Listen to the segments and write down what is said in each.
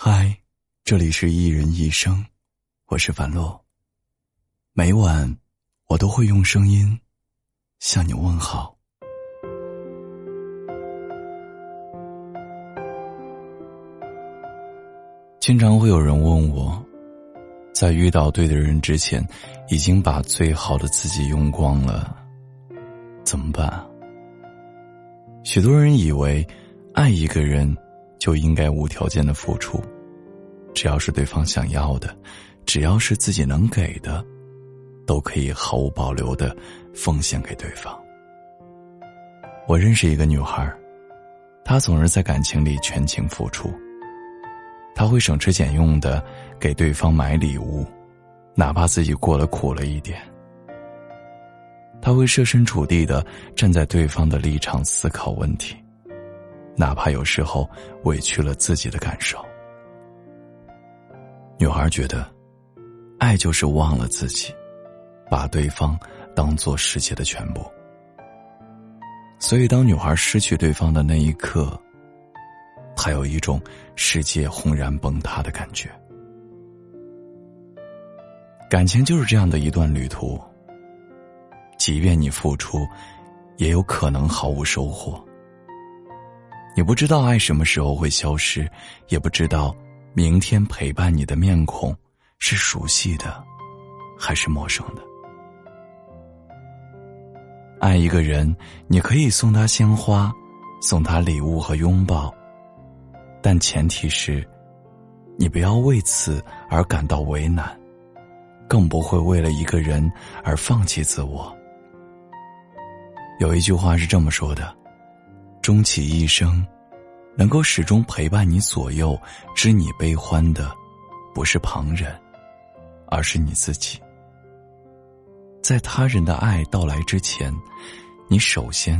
嗨，这里是一人一生，我是樊洛。每晚我都会用声音向你问好。经常会有人问我，在遇到对的人之前，已经把最好的自己用光了，怎么办？许多人以为，爱一个人就应该无条件的付出，只要是对方想要的，只要是自己能给的，都可以毫无保留的奉献给对方。我认识一个女孩，她总是在感情里全情付出。她会省吃俭用的给对方买礼物，哪怕自己过得苦了一点。他会设身处地的站在对方的立场思考问题，哪怕有时候委屈了自己的感受。女孩觉得，爱就是忘了自己，把对方当做世界的全部。所以，当女孩失去对方的那一刻，她有一种世界轰然崩塌的感觉。感情就是这样的一段旅途。即便你付出，也有可能毫无收获。你不知道爱什么时候会消失，也不知道明天陪伴你的面孔是熟悉的，还是陌生的。爱一个人，你可以送他鲜花，送他礼物和拥抱，但前提是，你不要为此而感到为难，更不会为了一个人而放弃自我。有一句话是这么说的：“终其一生，能够始终陪伴你左右、知你悲欢的，不是旁人，而是你自己。在他人的爱到来之前，你首先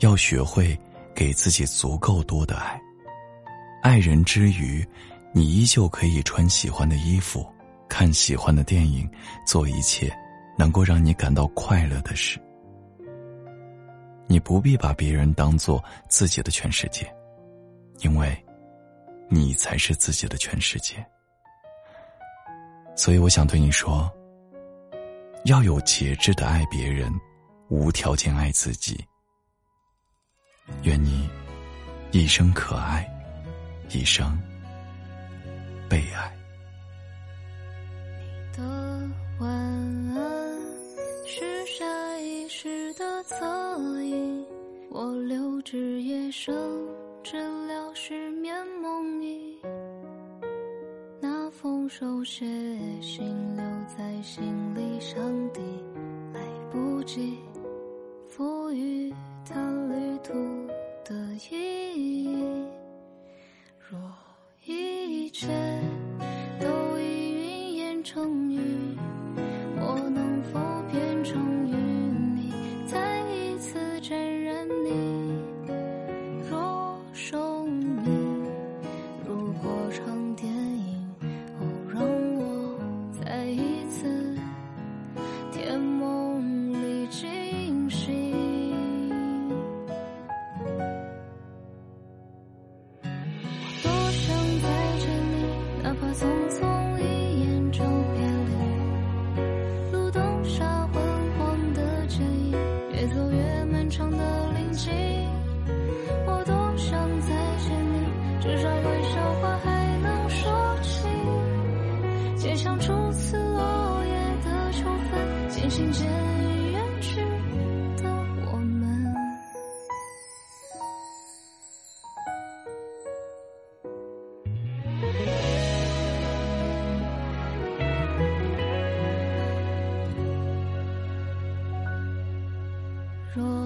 要学会给自己足够多的爱。爱人之余，你依旧可以穿喜欢的衣服，看喜欢的电影，做一切能够让你感到快乐的事。”你不必把别人当做自己的全世界，因为，你才是自己的全世界。所以，我想对你说，要有节制的爱别人，无条件爱自己。愿你一生可爱，一生被爱。你的晚安是下意识的侧影，我留至夜深，治疗失眠梦呓。那封手写信留在行李箱底，来不及赋予它旅途的意义。若一切越走越漫长的林径。我多想再见你，至少微笑话还能说起。街巷初次落叶的秋分，渐行渐远若